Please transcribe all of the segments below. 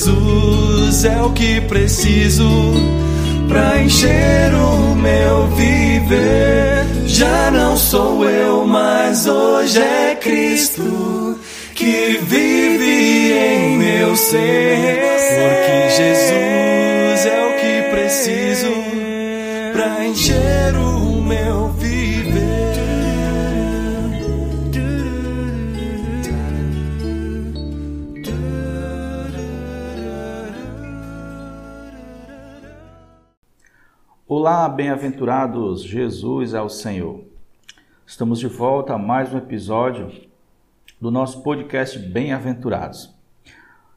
Jesus é o que preciso pra encher o meu viver. Já não sou eu, mas hoje é Cristo que vive em meu ser. Porque Jesus é o que preciso pra encher o meu Olá, bem-aventurados, Jesus é o Senhor. Estamos de volta a mais um episódio do nosso podcast Bem-aventurados.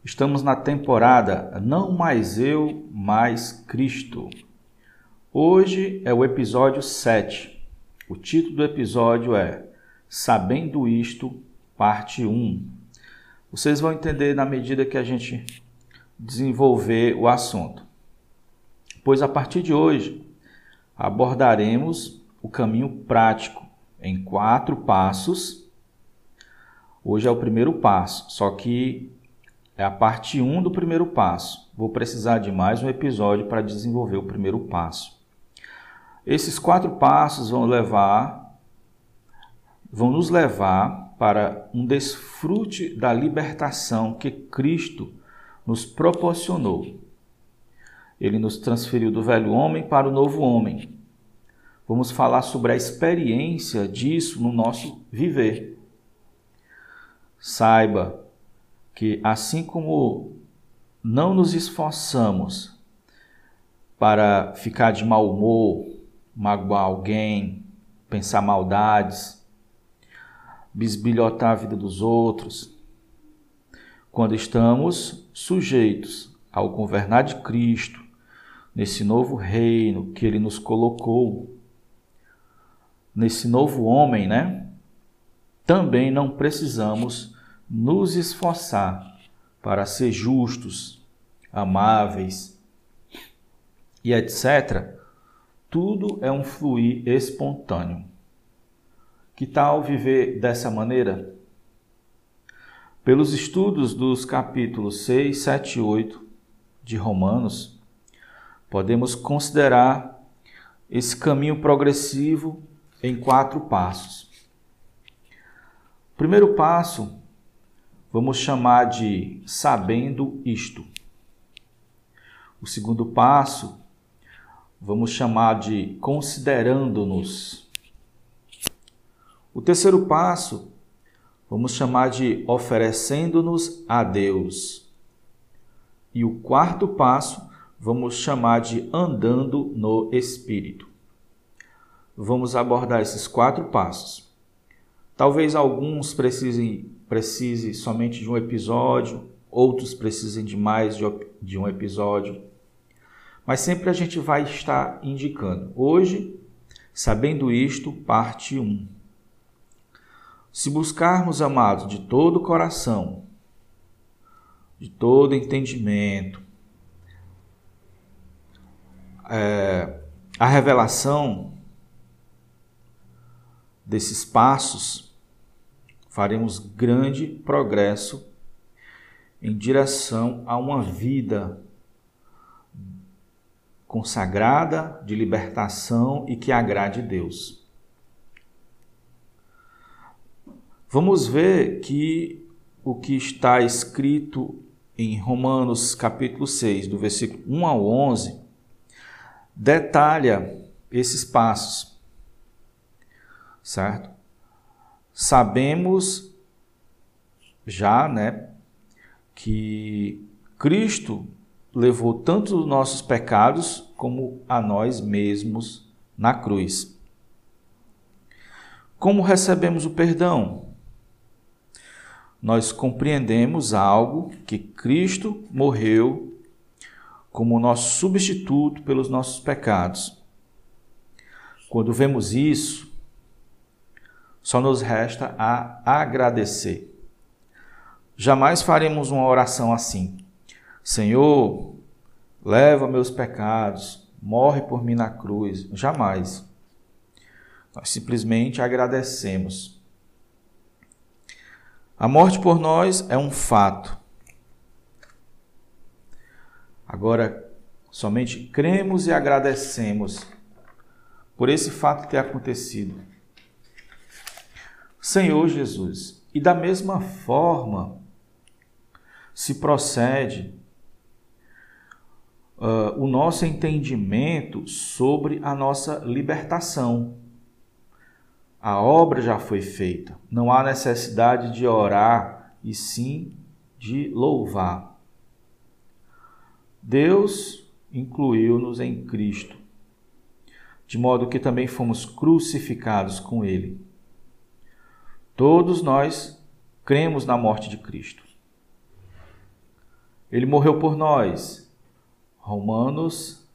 Estamos na temporada Não Mais Eu, Mais Cristo. Hoje é o episódio 7. O título do episódio é Sabendo Isto, Parte 1. Vocês vão entender na medida que a gente desenvolver o assunto. Pois a partir de hoje abordaremos o caminho prático em quatro passos. Hoje é o primeiro passo, só que é a parte 1 um do primeiro passo. Vou precisar de mais um episódio para desenvolver o primeiro passo. Esses quatro passos vão levar vão nos levar para um desfrute da libertação que Cristo nos proporcionou ele nos transferiu do velho homem para o novo homem. Vamos falar sobre a experiência disso no nosso viver. Saiba que, assim como não nos esforçamos para ficar de mau humor, magoar alguém, pensar maldades, bisbilhotar a vida dos outros, quando estamos sujeitos ao governar de Cristo, nesse novo reino que ele nos colocou, nesse novo homem, né? Também não precisamos nos esforçar para ser justos, amáveis e etc. Tudo é um fluir espontâneo. Que tal viver dessa maneira? Pelos estudos dos capítulos 6, 7 e 8 de Romanos, podemos considerar esse caminho progressivo em quatro passos. O primeiro passo, vamos chamar de sabendo isto. O segundo passo, vamos chamar de considerando-nos. O terceiro passo, vamos chamar de oferecendo-nos a Deus. E o quarto passo, vamos chamar de andando no Espírito. Vamos abordar esses quatro passos. Talvez alguns precisem precise somente de um episódio, outros precisem de mais de, de um episódio. Mas sempre a gente vai estar indicando. Hoje, sabendo isto, parte 1. Se buscarmos, amados, de todo o coração, de todo entendimento, é, a revelação desses passos, faremos grande progresso em direção a uma vida consagrada de libertação e que agrade Deus. Vamos ver que o que está escrito em Romanos capítulo 6, do versículo 1 ao 11, detalha esses passos, certo? Sabemos já, né, que Cristo levou tanto os nossos pecados como a nós mesmos na cruz. Como recebemos o perdão? Nós compreendemos algo que Cristo morreu como nosso substituto pelos nossos pecados. Quando vemos isso, só nos resta a agradecer. Jamais faremos uma oração assim: Senhor, leva meus pecados, morre por mim na cruz. Jamais. Nós simplesmente agradecemos. A morte por nós é um fato. Agora, somente cremos e agradecemos por esse fato ter acontecido. Senhor Jesus, e da mesma forma se procede uh, o nosso entendimento sobre a nossa libertação. A obra já foi feita, não há necessidade de orar e sim de louvar. Deus incluiu-nos em Cristo, de modo que também fomos crucificados com Ele. Todos nós cremos na morte de Cristo. Ele morreu por nós. Romanos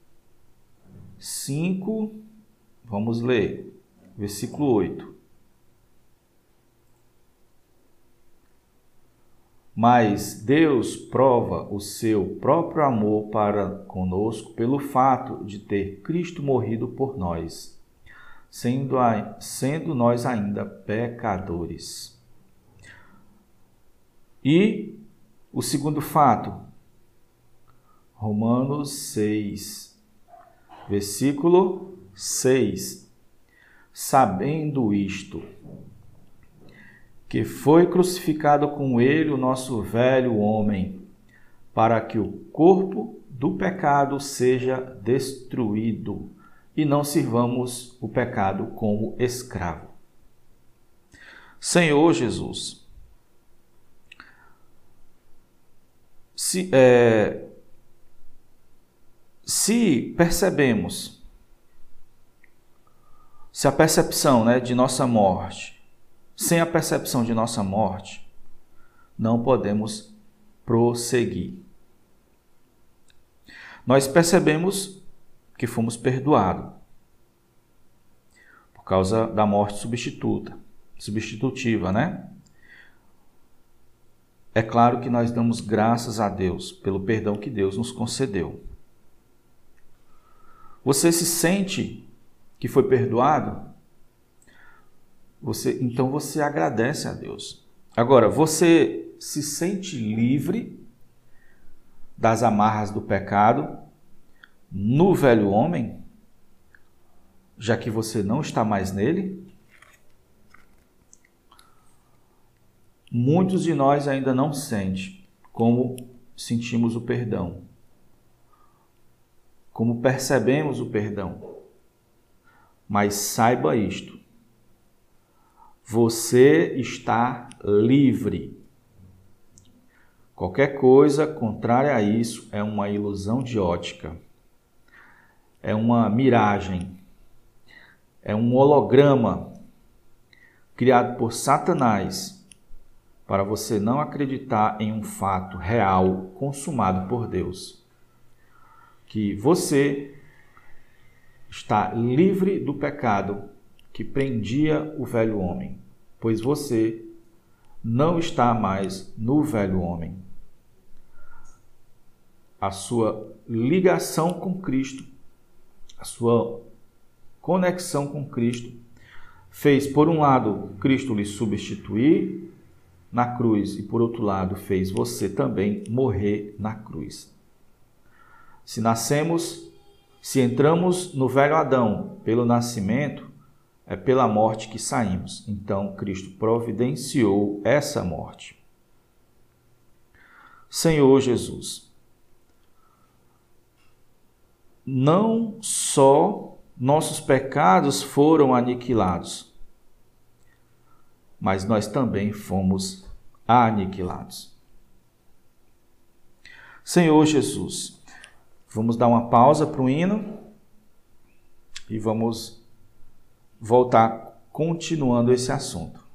5, vamos ler, versículo 8. Mas Deus prova o seu próprio amor para conosco pelo fato de ter Cristo morrido por nós, sendo, sendo nós ainda pecadores. E o segundo fato, Romanos 6, versículo 6. Sabendo isto, que foi crucificado com ele o nosso velho homem, para que o corpo do pecado seja destruído e não sirvamos o pecado como escravo. Senhor Jesus, se, é, se percebemos, se a percepção né, de nossa morte sem a percepção de nossa morte, não podemos prosseguir. Nós percebemos que fomos perdoados por causa da morte substituta, substitutiva, né? É claro que nós damos graças a Deus pelo perdão que Deus nos concedeu. Você se sente que foi perdoado? Você, então você agradece a Deus. Agora, você se sente livre das amarras do pecado no velho homem, já que você não está mais nele? Muitos de nós ainda não sentem como sentimos o perdão, como percebemos o perdão. Mas saiba isto: você está livre. Qualquer coisa contrária a isso é uma ilusão de ótica, é uma miragem, é um holograma criado por Satanás para você não acreditar em um fato real consumado por Deus. Que você está livre do pecado que prendia o velho homem, pois você não está mais no velho homem. A sua ligação com Cristo, a sua conexão com Cristo, fez, por um lado, Cristo lhe substituir na cruz, e por outro lado, fez você também morrer na cruz. Se nascemos, se entramos no velho Adão pelo nascimento, é pela morte que saímos. Então, Cristo providenciou essa morte. Senhor Jesus, não só nossos pecados foram aniquilados, mas nós também fomos aniquilados. Senhor Jesus, vamos dar uma pausa para o hino e vamos voltar continuando esse assunto.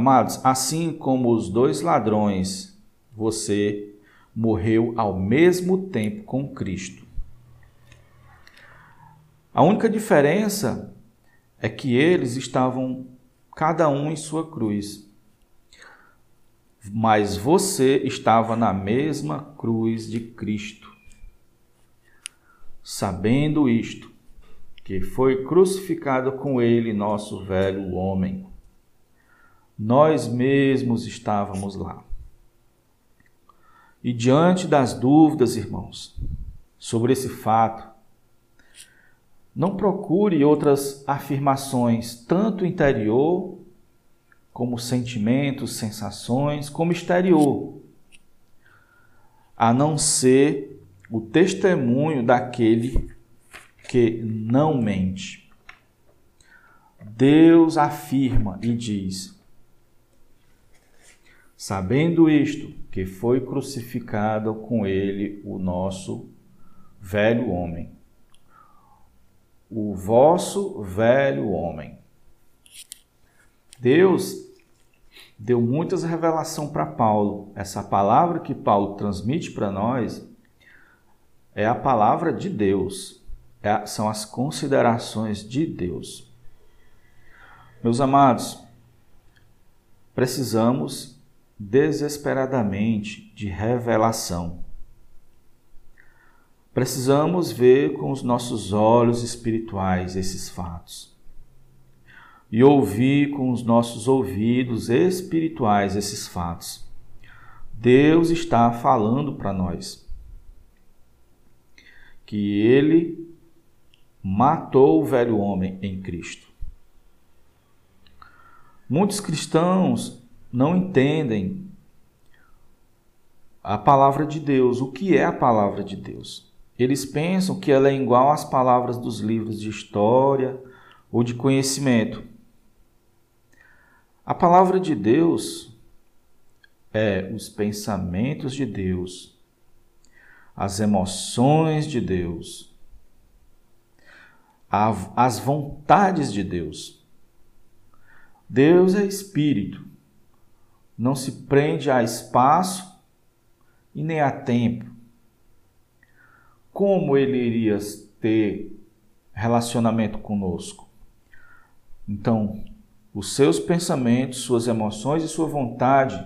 Amados, assim como os dois ladrões, você morreu ao mesmo tempo com Cristo. A única diferença é que eles estavam cada um em sua cruz. Mas você estava na mesma cruz de Cristo. Sabendo isto, que foi crucificado com ele nosso velho homem. Nós mesmos estávamos lá. E diante das dúvidas, irmãos, sobre esse fato, não procure outras afirmações, tanto interior, como sentimentos, sensações, como exterior, a não ser o testemunho daquele que não mente. Deus afirma e diz: Sabendo isto, que foi crucificado com ele o nosso velho homem, o vosso velho homem. Deus deu muitas revelações para Paulo. Essa palavra que Paulo transmite para nós é a palavra de Deus, é, são as considerações de Deus. Meus amados, precisamos desesperadamente de revelação. Precisamos ver com os nossos olhos espirituais esses fatos e ouvir com os nossos ouvidos espirituais esses fatos. Deus está falando para nós que ele matou o velho homem em Cristo. Muitos cristãos não entendem a palavra de Deus, o que é a palavra de Deus. Eles pensam que ela é igual às palavras dos livros de história ou de conhecimento. A palavra de Deus é os pensamentos de Deus, as emoções de Deus, as vontades de Deus. Deus é espírito, não se prende a espaço e nem a tempo. Como ele iria ter relacionamento conosco? Então, os seus pensamentos, suas emoções e sua vontade,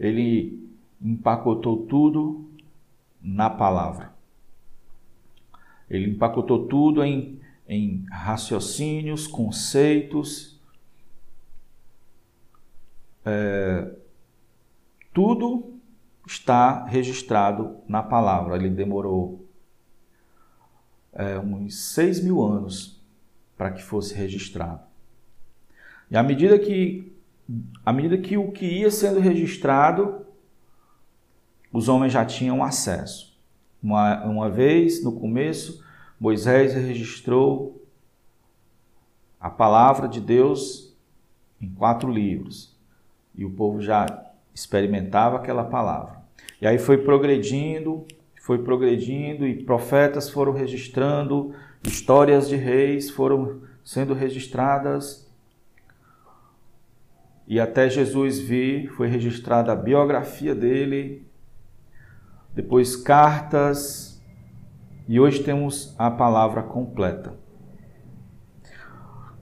ele empacotou tudo na palavra. Ele empacotou tudo em, em raciocínios, conceitos, é, tudo está registrado na palavra. Ele demorou é, uns seis mil anos para que fosse registrado. E à medida que, à medida que o que ia sendo registrado, os homens já tinham acesso. Uma, uma vez, no começo, Moisés registrou a palavra de Deus em quatro livros. E o povo já experimentava aquela palavra. E aí foi progredindo, foi progredindo, e profetas foram registrando, Histórias de reis foram sendo registradas e até Jesus vir foi registrada a biografia dele, depois cartas e hoje temos a palavra completa.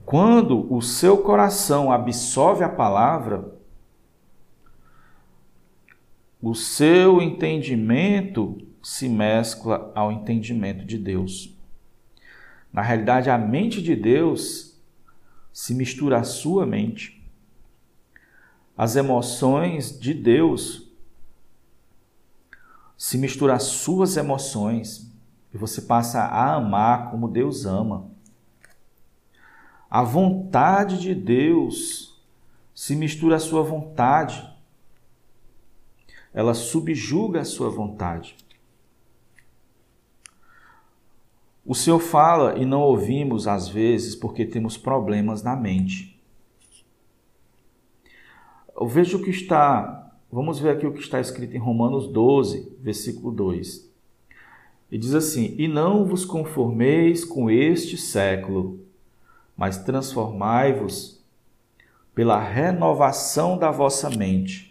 Quando o seu coração absorve a palavra, o seu entendimento se mescla ao entendimento de Deus. Na realidade, a mente de Deus se mistura à sua mente. As emoções de Deus se misturam às suas emoções e você passa a amar como Deus ama. A vontade de Deus se mistura à sua vontade. Ela subjuga a sua vontade. O Senhor fala e não ouvimos às vezes porque temos problemas na mente. Eu vejo o que está, vamos ver aqui o que está escrito em Romanos 12, versículo 2. E diz assim: E não vos conformeis com este século, mas transformai-vos pela renovação da vossa mente,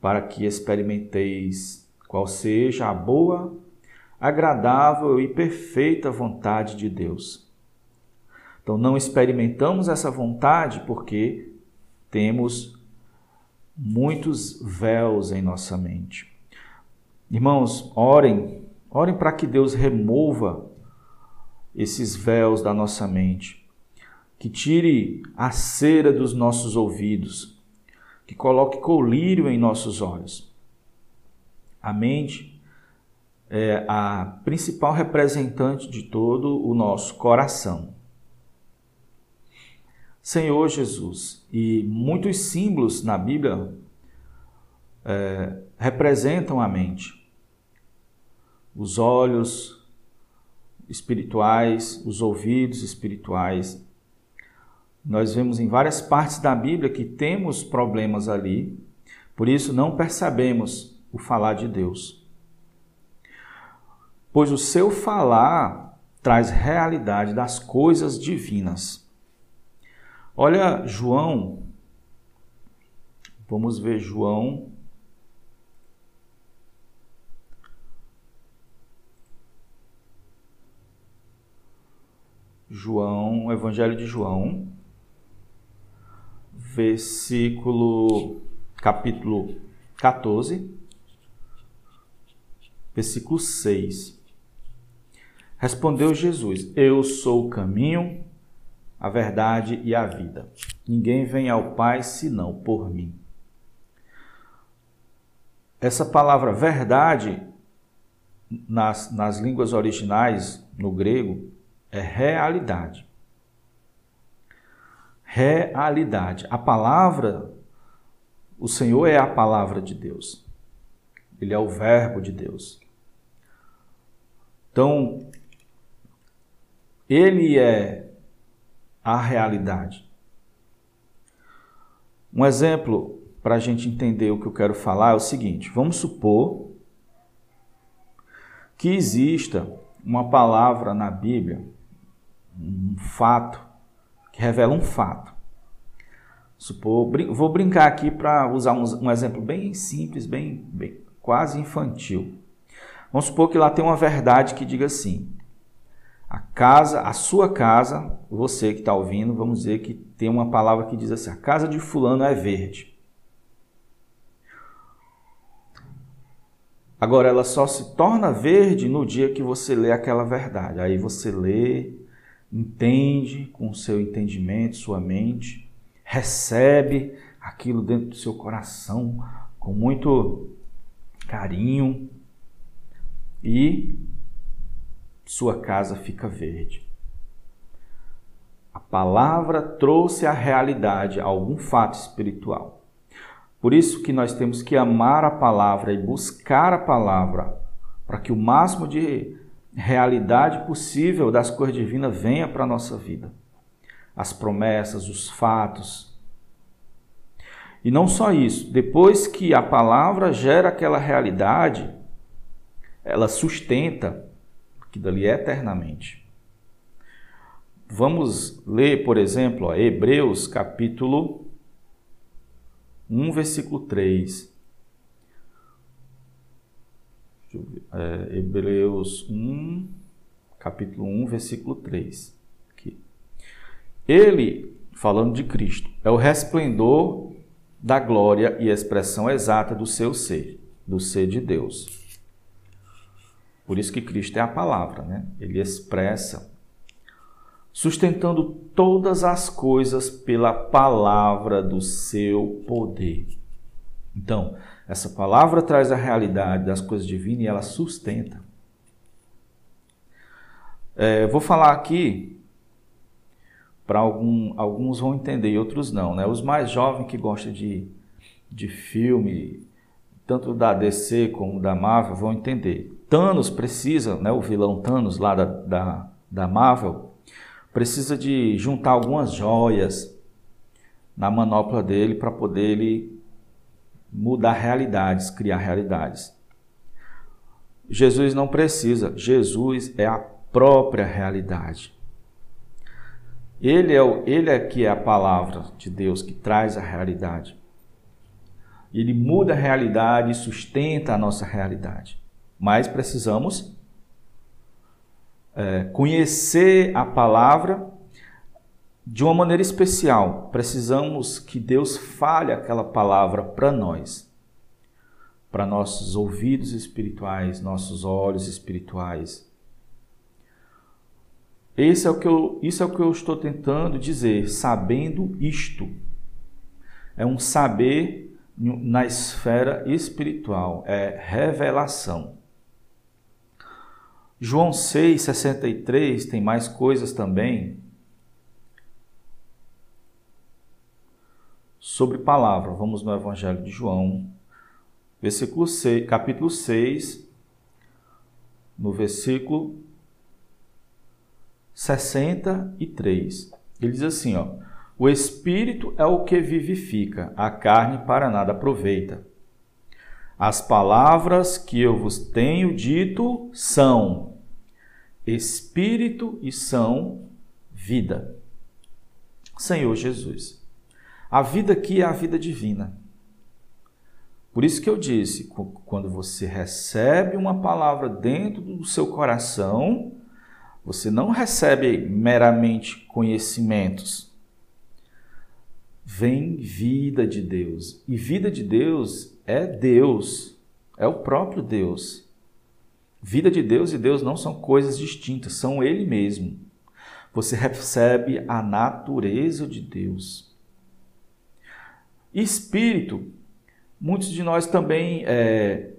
para que experimenteis qual seja a boa, agradável e perfeita vontade de Deus. Então, não experimentamos essa vontade porque temos muitos véus em nossa mente. Irmãos, orem, orem para que Deus remova esses véus da nossa mente, que tire a cera dos nossos ouvidos, que coloque colírio em nossos olhos. A mente é a principal representante de todo o nosso coração. Senhor Jesus, e muitos símbolos na Bíblia é, representam a mente. Os olhos espirituais, os ouvidos espirituais. Nós vemos em várias partes da Bíblia que temos problemas ali, por isso não percebemos o falar de Deus pois o seu falar traz realidade das coisas divinas. Olha João, vamos ver João. João, Evangelho de João, versículo, capítulo 14, versículo 6. Respondeu Jesus: Eu sou o caminho, a verdade e a vida. Ninguém vem ao Pai senão por mim. Essa palavra verdade, nas, nas línguas originais, no grego, é realidade. Realidade. A palavra, o Senhor é a palavra de Deus. Ele é o Verbo de Deus. Então, ele é a realidade. Um exemplo para a gente entender o que eu quero falar é o seguinte: vamos supor que exista uma palavra na Bíblia, um fato, revela um fato. Supor, vou brincar aqui para usar um, um, exemplo bem simples, bem, bem quase infantil. Vamos supor que lá tem uma verdade que diga assim: a casa, a sua casa, você que está ouvindo, vamos dizer que tem uma palavra que diz assim: a casa de Fulano é verde. Agora, ela só se torna verde no dia que você lê aquela verdade. Aí você lê, entende com seu entendimento, sua mente, recebe aquilo dentro do seu coração com muito carinho e sua casa fica verde. A palavra trouxe à realidade algum fato espiritual. Por isso que nós temos que amar a palavra e buscar a palavra para que o máximo de realidade possível das coisas divinas venha para a nossa vida. As promessas, os fatos. E não só isso, depois que a palavra gera aquela realidade, ela sustenta que dali é eternamente. vamos ler, por exemplo, ó, Hebreus capítulo 1, versículo 3. É, Hebreus 1, capítulo 1, versículo 3. Aqui. Ele, falando de Cristo, é o resplendor da glória e expressão exata do seu ser, do ser de Deus. Por isso que Cristo é a palavra, né? Ele expressa, sustentando todas as coisas pela palavra do seu poder. Então, essa palavra traz a realidade das coisas divinas e ela sustenta. É, vou falar aqui para algum, alguns vão entender e outros não, né? Os mais jovens que gostam de, de filme, tanto da DC como da Marvel, vão entender. Thanos precisa, né, o vilão Thanos lá da, da, da Marvel, precisa de juntar algumas joias na manopla dele para poder ele mudar realidades, criar realidades. Jesus não precisa, Jesus é a própria realidade. Ele é, o, ele é que é a palavra de Deus que traz a realidade. Ele muda a realidade e sustenta a nossa realidade. Mas precisamos é, conhecer a palavra de uma maneira especial. Precisamos que Deus fale aquela palavra para nós, para nossos ouvidos espirituais, nossos olhos espirituais. Esse é o que eu, isso é o que eu estou tentando dizer, sabendo isto. É um saber na esfera espiritual, é revelação. João 6,63 tem mais coisas também sobre palavra. Vamos no Evangelho de João, versículo 6, capítulo 6, no versículo 63. Ele diz assim, ó: O espírito é o que vivifica, a carne para nada aproveita. As palavras que eu vos tenho dito são espírito e são vida. Senhor Jesus. A vida aqui é a vida divina. Por isso que eu disse, quando você recebe uma palavra dentro do seu coração, você não recebe meramente conhecimentos. Vem vida de Deus. E vida de Deus é Deus, é o próprio Deus. Vida de Deus e Deus não são coisas distintas, são Ele mesmo. Você recebe a natureza de Deus. Espírito, muitos de nós também é,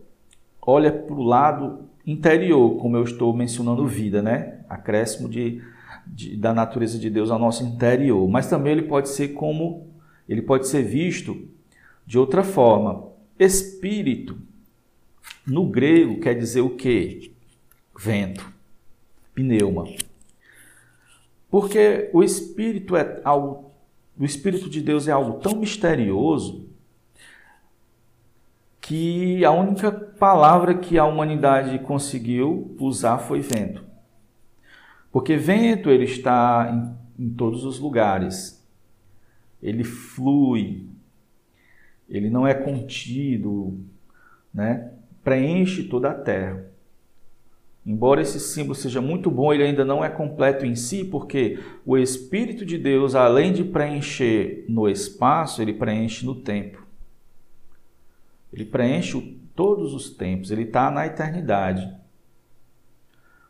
olha para o lado interior, como eu estou mencionando vida, né? Acréscimo de, de, da natureza de Deus ao nosso interior. Mas também ele pode ser como ele pode ser visto de outra forma. Espírito, no grego, quer dizer o quê? Vento, pneuma. Porque o espírito é algo o Espírito de Deus é algo tão misterioso que a única palavra que a humanidade conseguiu usar foi vento. Porque vento ele está em, em todos os lugares. Ele flui. Ele não é contido, né? Preenche toda a terra. Embora esse símbolo seja muito bom, ele ainda não é completo em si, porque o Espírito de Deus, além de preencher no espaço, ele preenche no tempo. Ele preenche todos os tempos, ele está na eternidade.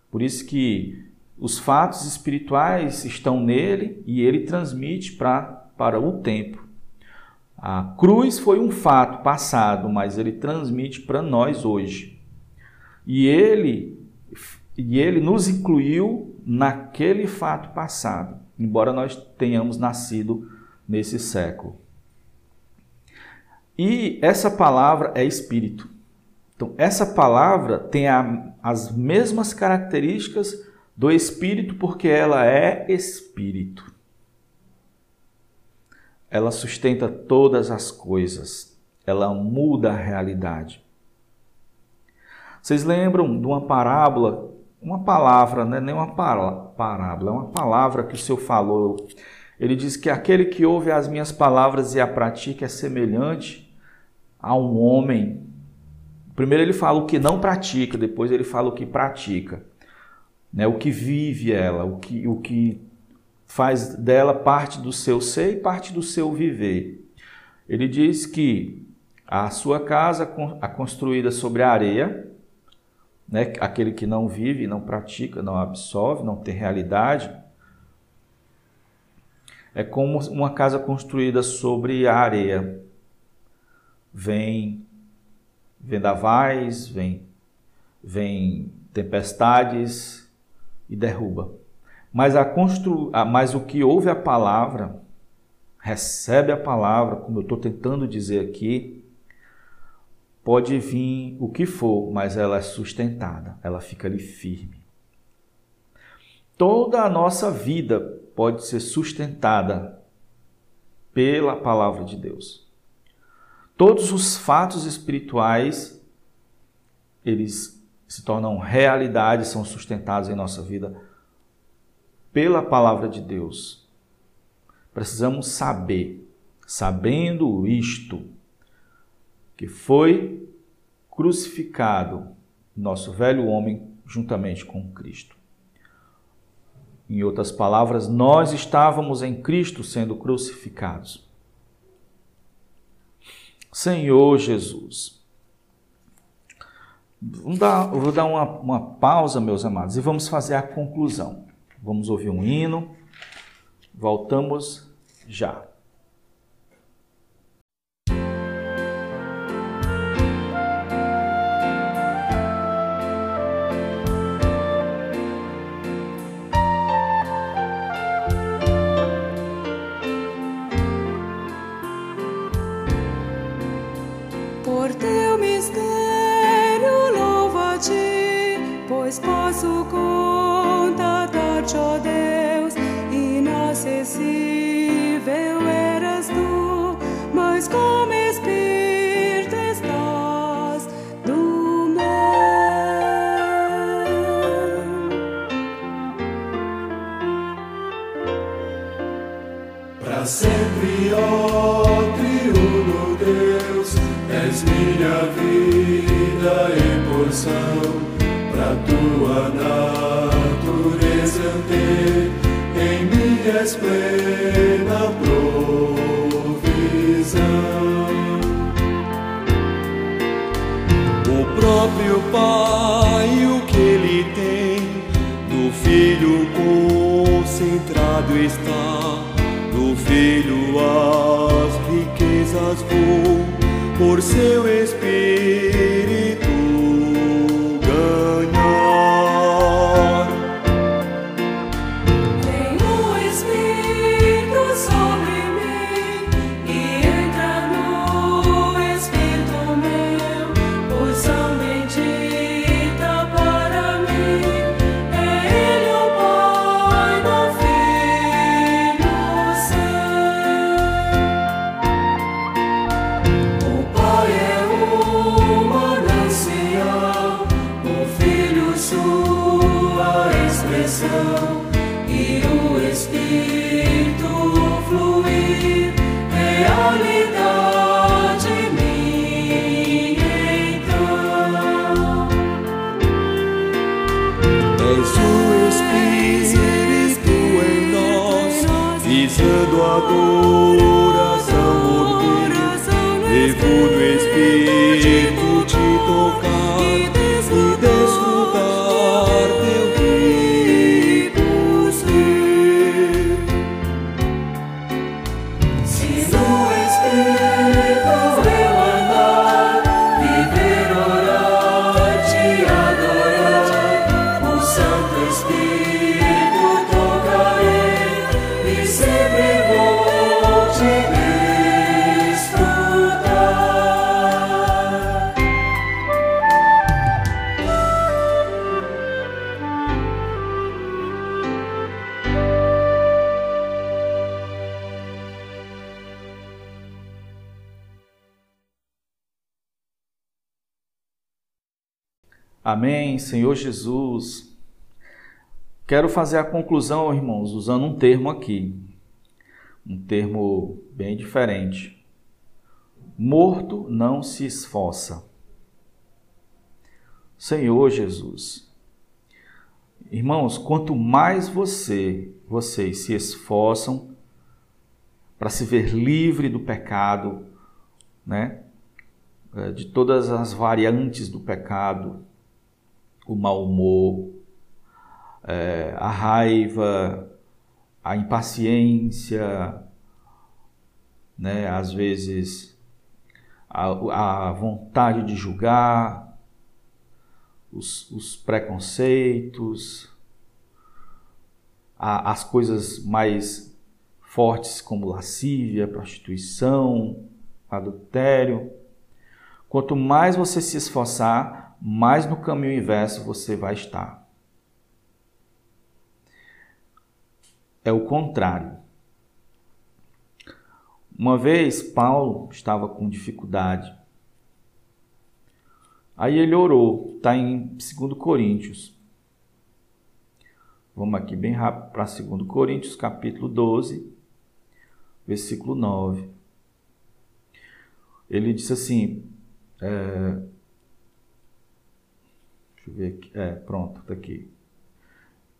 Por isso que os fatos espirituais estão nele e ele transmite pra, para o tempo. A cruz foi um fato passado, mas ele transmite para nós hoje. E ele e ele nos incluiu naquele fato passado, embora nós tenhamos nascido nesse século. E essa palavra é espírito. Então, essa palavra tem a, as mesmas características do espírito, porque ela é espírito. Ela sustenta todas as coisas, ela muda a realidade. Vocês lembram de uma parábola uma palavra, não é nem uma parábola, é uma palavra que o Senhor falou. Ele diz que aquele que ouve as minhas palavras e a pratica é semelhante a um homem. Primeiro ele fala o que não pratica, depois ele fala o que pratica. Né? O que vive ela, o que, o que faz dela parte do seu ser e parte do seu viver. Ele diz que a sua casa a construída sobre a areia, né, aquele que não vive, não pratica, não absorve, não tem realidade, é como uma casa construída sobre a areia. Vem vendavais, vem, vem tempestades e derruba. Mas, a constru... Mas o que ouve a palavra, recebe a palavra, como eu estou tentando dizer aqui, Pode vir o que for, mas ela é sustentada, ela fica ali firme. Toda a nossa vida pode ser sustentada pela palavra de Deus. Todos os fatos espirituais, eles se tornam realidade, são sustentados em nossa vida pela palavra de Deus. Precisamos saber, sabendo isto, que foi crucificado nosso velho homem juntamente com Cristo. Em outras palavras, nós estávamos em Cristo sendo crucificados. Senhor Jesus. Dar, vou dar uma, uma pausa, meus amados, e vamos fazer a conclusão. Vamos ouvir um hino. Voltamos já. tua natureza eu ter em minhas plena provisão. O próprio Pai, o que ele tem, no Filho concentrado está, no Filho as riquezas vão por seu Espírito Spirit. Senhor Jesus. Quero fazer a conclusão, irmãos, usando um termo aqui, um termo bem diferente. Morto não se esforça. Senhor Jesus. Irmãos, quanto mais você, vocês se esforçam para se ver livre do pecado, né? É, de todas as variantes do pecado, o mau humor, é, a raiva, a impaciência, né? às vezes a, a vontade de julgar, os, os preconceitos, a, as coisas mais fortes como lascívia, prostituição, adultério. Quanto mais você se esforçar, mais no caminho inverso você vai estar. É o contrário. Uma vez Paulo estava com dificuldade. Aí ele orou, está em 2 Coríntios. Vamos aqui bem rápido para 2 Coríntios, capítulo 12, versículo 9. Ele disse assim: é, deixa eu ver aqui. É, pronto, tá aqui.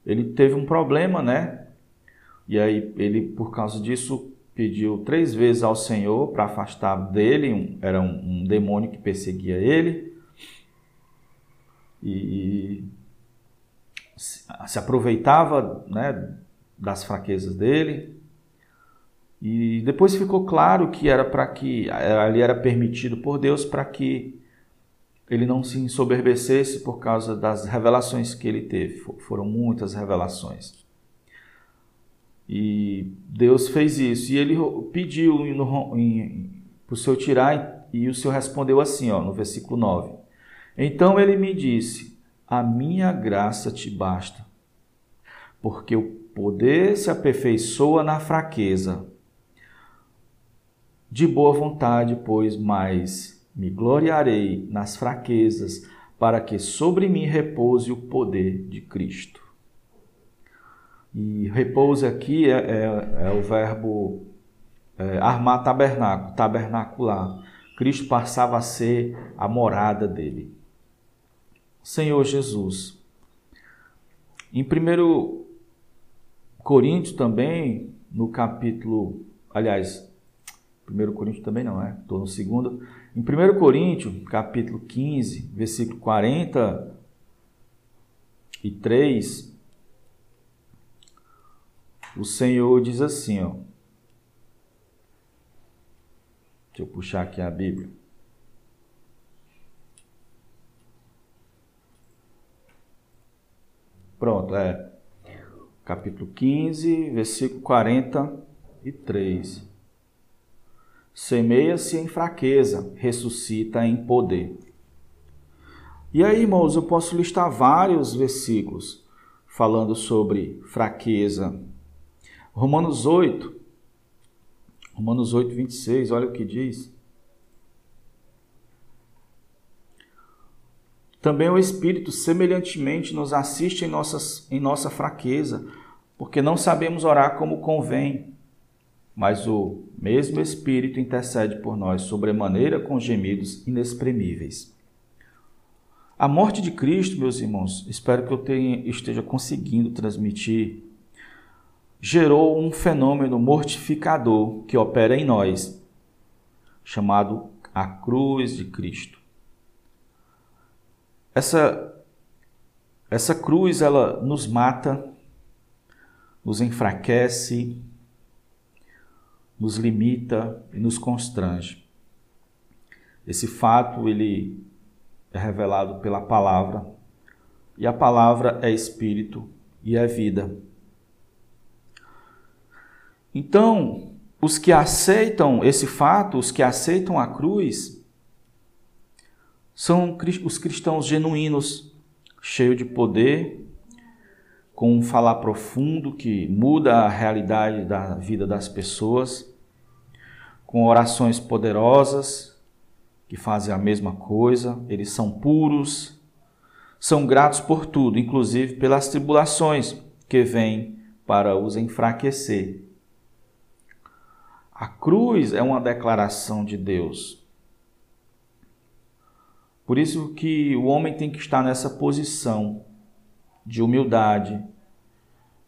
Ele teve um problema, né? E aí ele, por causa disso, pediu três vezes ao Senhor para afastar dele. Um, era um, um, demônio que perseguia ele. E, se, se aproveitava né, das fraquezas dele. E depois ficou claro que era para que ali era permitido por Deus para que ele não se ensoberbecesse por causa das revelações que ele teve. Foram muitas revelações. E Deus fez isso. E ele pediu para o Senhor tirar, e o Senhor respondeu assim, ó, no versículo 9. Então ele me disse: A minha graça te basta, porque o poder se aperfeiçoa na fraqueza. De boa vontade, pois, mais me gloriarei nas fraquezas, para que sobre mim repouse o poder de Cristo. E repouso aqui é, é, é o verbo é, armar tabernáculo, tabernacular. Cristo passava a ser a morada dele. Senhor Jesus. Em 1 Coríntios também, no capítulo, aliás, 1 Coríntios também não, é? Estou no segundo. Em 1 Coríntios, capítulo 15, versículo 43, o Senhor diz assim, ó. Deixa eu puxar aqui a Bíblia. Pronto, é. Capítulo 15, versículo 43. Semeia-se em fraqueza, ressuscita em poder. E aí, irmãos, eu posso listar vários versículos falando sobre fraqueza. Romanos 8, Romanos 8, 26, olha o que diz. Também o Espírito, semelhantemente, nos assiste em, nossas, em nossa fraqueza, porque não sabemos orar como convém mas o mesmo Espírito intercede por nós sobremaneira com gemidos inexprimíveis. A morte de Cristo, meus irmãos, espero que eu tenha, esteja conseguindo transmitir, gerou um fenômeno mortificador que opera em nós, chamado a cruz de Cristo. Essa, essa cruz, ela nos mata, nos enfraquece, nos limita e nos constrange. Esse fato ele é revelado pela palavra, e a palavra é espírito e é vida. Então, os que aceitam esse fato, os que aceitam a cruz, são os cristãos genuínos, cheios de poder, com um falar profundo que muda a realidade da vida das pessoas com orações poderosas que fazem a mesma coisa, eles são puros, são gratos por tudo, inclusive pelas tribulações, que vem para os enfraquecer. A cruz é uma declaração de Deus. Por isso que o homem tem que estar nessa posição de humildade,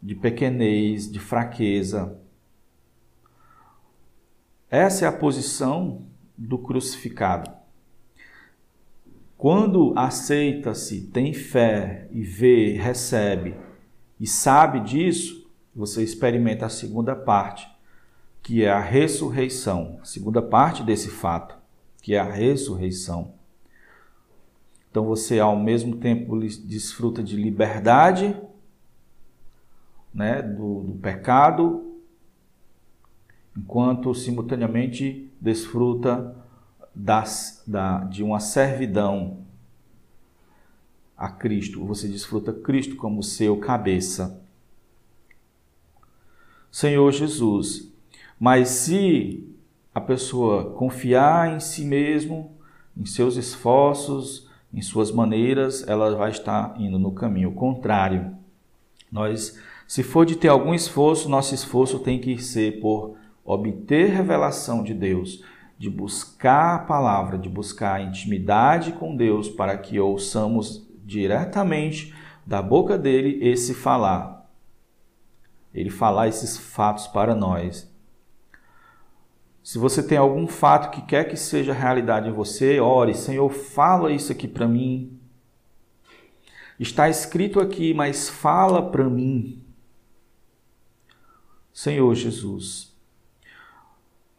de pequenez, de fraqueza. Essa é a posição do crucificado. Quando aceita-se, tem fé e vê, recebe e sabe disso, você experimenta a segunda parte, que é a ressurreição. A segunda parte desse fato, que é a ressurreição. Então você ao mesmo tempo desfruta de liberdade, né, do, do pecado, enquanto simultaneamente desfruta das, da, de uma servidão a Cristo. Você desfruta Cristo como seu cabeça. Senhor Jesus, mas se a pessoa confiar em si mesmo, em seus esforços, em suas maneiras, ela vai estar indo no caminho contrário. Nós, se for de ter algum esforço, nosso esforço tem que ser por obter revelação de Deus, de buscar a palavra, de buscar a intimidade com Deus para que ouçamos diretamente da boca dele esse falar. Ele falar esses fatos para nós. Se você tem algum fato que quer que seja realidade em você, ore, Senhor, fala isso aqui para mim. Está escrito aqui, mas fala para mim. Senhor Jesus,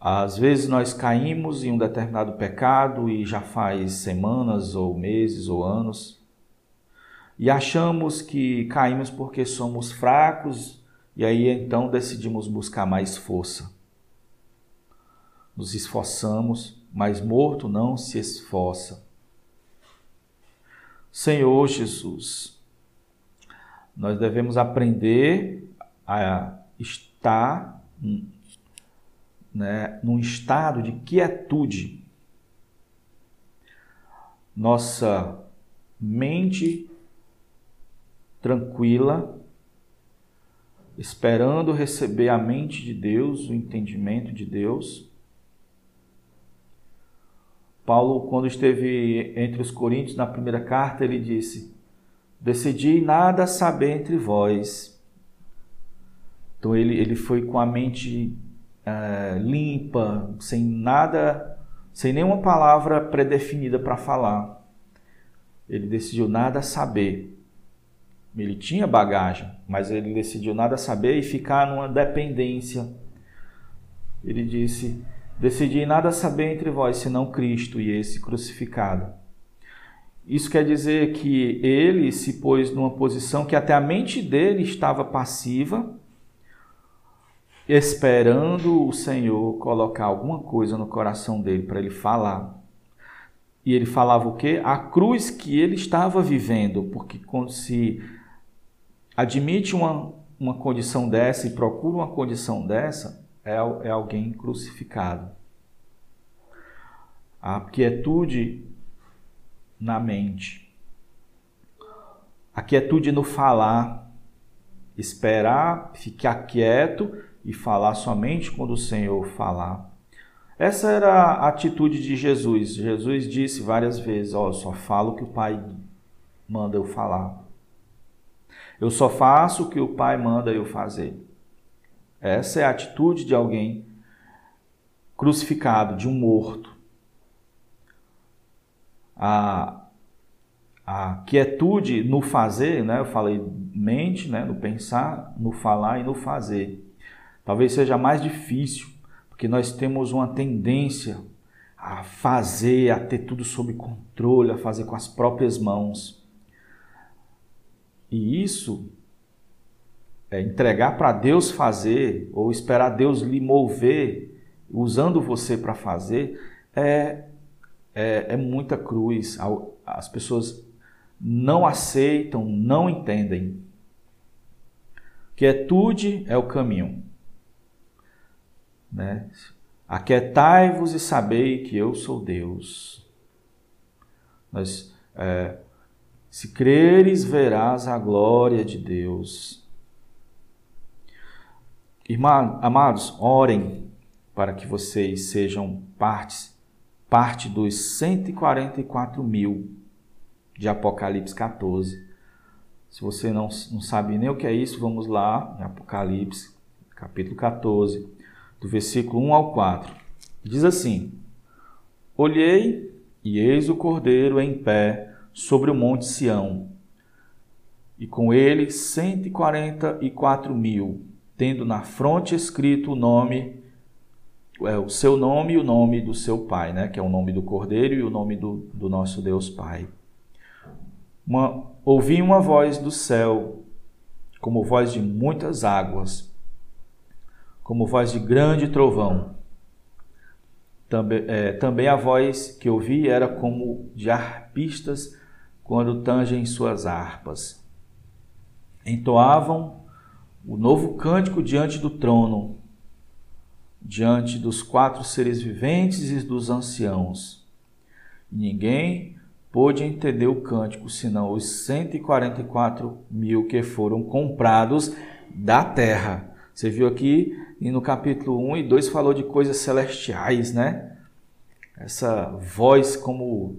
às vezes nós caímos em um determinado pecado e já faz semanas ou meses ou anos e achamos que caímos porque somos fracos e aí então decidimos buscar mais força nos esforçamos, mas morto não se esforça. Senhor Jesus, nós devemos aprender a estar né, num estado de quietude. Nossa mente tranquila, esperando receber a mente de Deus, o entendimento de Deus Paulo, quando esteve entre os coríntios na primeira carta, ele disse: Decidi nada saber entre vós. Então ele, ele foi com a mente é, limpa, sem nada, sem nenhuma palavra predefinida para falar. Ele decidiu nada saber. Ele tinha bagagem, mas ele decidiu nada saber e ficar numa dependência. Ele disse: Decidi nada saber entre vós senão Cristo e esse crucificado. Isso quer dizer que ele se pôs numa posição que até a mente dele estava passiva, esperando o Senhor colocar alguma coisa no coração dele para ele falar. E ele falava o quê? A cruz que ele estava vivendo, porque quando se admite uma, uma condição dessa e procura uma condição dessa, é, é alguém crucificado. A quietude na mente. A quietude no falar. Esperar, ficar quieto e falar somente quando o Senhor falar. Essa era a atitude de Jesus. Jesus disse várias vezes: Ó, oh, só falo o que o Pai manda eu falar. Eu só faço o que o Pai manda eu fazer. Essa é a atitude de alguém crucificado, de um morto. A, a quietude no fazer, né? eu falei mente, né? no pensar, no falar e no fazer. Talvez seja mais difícil, porque nós temos uma tendência a fazer, a ter tudo sob controle, a fazer com as próprias mãos. E isso é, entregar para Deus fazer ou esperar Deus lhe mover usando você para fazer é, é, é muita cruz. As pessoas não aceitam, não entendem. Quietude é o caminho. Né? Aquietai-vos e sabei que eu sou Deus. Mas, é, se creres, verás a glória de Deus. Irmã, amados, orem para que vocês sejam partes, parte dos 144 mil de Apocalipse 14. Se você não, não sabe nem o que é isso, vamos lá em Apocalipse, capítulo 14, do versículo 1 ao 4. Diz assim: Olhei e eis o cordeiro em pé sobre o monte Sião, e com ele cento e quarenta e quatro mil, tendo na fronte escrito o nome, é, o seu nome e o nome do seu pai, né? que é o nome do cordeiro e o nome do, do nosso Deus Pai. Uma, ouvi uma voz do céu, como voz de muitas águas, como voz de grande trovão também, é, também a voz que ouvi era como de harpistas quando tangem suas harpas. Entoavam o novo cântico diante do trono, diante dos quatro seres viventes e dos anciãos. Ninguém pôde entender o cântico, senão os 144 mil que foram comprados da terra. Você viu aqui e no capítulo 1 e 2 falou de coisas celestiais, né? Essa voz como,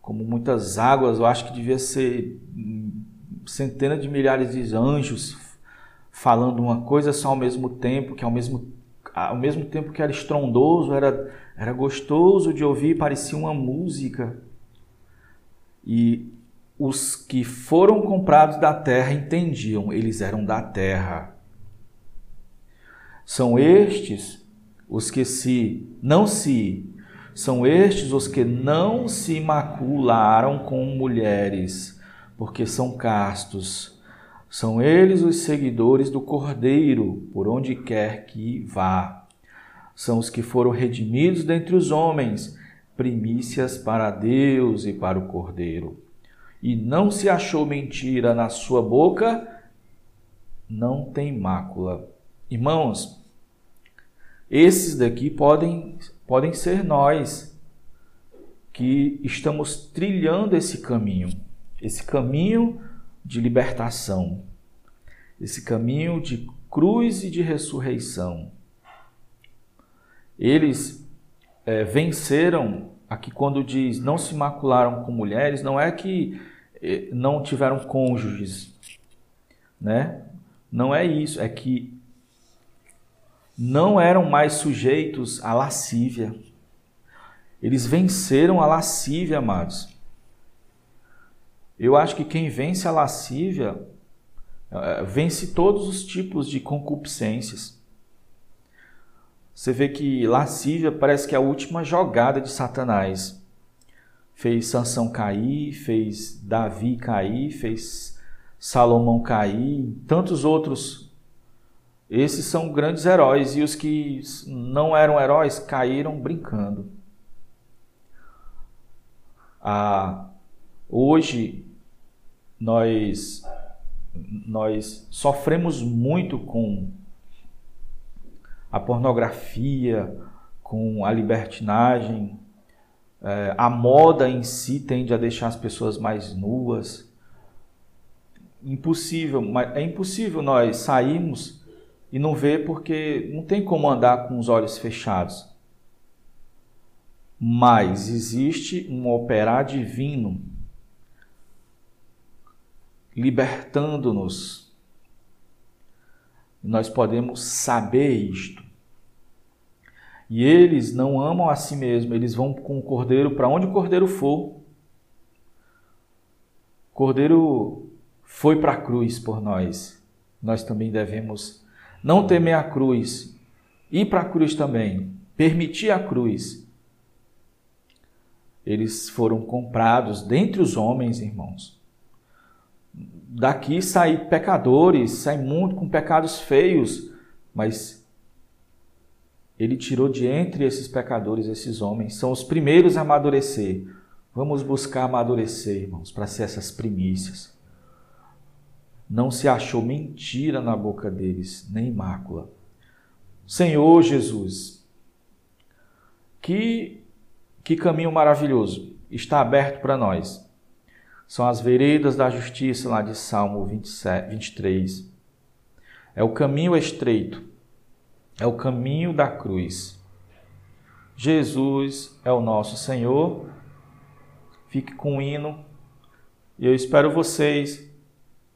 como muitas águas, eu acho que devia ser centenas de milhares de anjos falando uma coisa só ao mesmo tempo, que ao mesmo, ao mesmo tempo que era estrondoso, era, era gostoso de ouvir, parecia uma música. E os que foram comprados da terra entendiam, eles eram da terra. São estes os que se não se são estes os que não se macularam com mulheres, porque são castos. São eles os seguidores do Cordeiro, por onde quer que vá. São os que foram redimidos dentre os homens, primícias para Deus e para o Cordeiro. E não se achou mentira na sua boca, não tem mácula. Irmãos, esses daqui podem, podem ser nós que estamos trilhando esse caminho, esse caminho de libertação, esse caminho de cruz e de ressurreição. Eles é, venceram, aqui quando diz não se macularam com mulheres, não é que é, não tiveram cônjuges, né? Não é isso, é que não eram mais sujeitos à lascívia. Eles venceram a lascívia, amados. Eu acho que quem vence a lascívia eh, vence todos os tipos de concupiscências. Você vê que lascívia parece que é a última jogada de Satanás. Fez Sansão cair, fez Davi cair, fez Salomão cair, tantos outros esses são grandes heróis e os que não eram heróis caíram brincando. Ah, hoje nós nós sofremos muito com a pornografia, com a libertinagem. É, a moda em si tende a deixar as pessoas mais nuas. Impossível, é impossível nós sairmos e não vê porque não tem como andar com os olhos fechados. Mas existe um operar divino libertando-nos. Nós podemos saber isto. E eles não amam a si mesmos, eles vão com o cordeiro para onde o cordeiro for. O cordeiro foi para a cruz por nós. Nós também devemos não temer a cruz, ir para a cruz também, permitir a cruz. Eles foram comprados dentre os homens, irmãos. Daqui saem pecadores, saem muito com pecados feios, mas ele tirou de entre esses pecadores esses homens, são os primeiros a amadurecer. Vamos buscar amadurecer, irmãos, para ser essas primícias não se achou mentira na boca deles, nem mácula. Senhor Jesus, que, que caminho maravilhoso está aberto para nós. São as veredas da justiça lá de Salmo 27, 23. É o caminho estreito. é o caminho da cruz. Jesus é o nosso Senhor. Fique com o hino. E eu espero vocês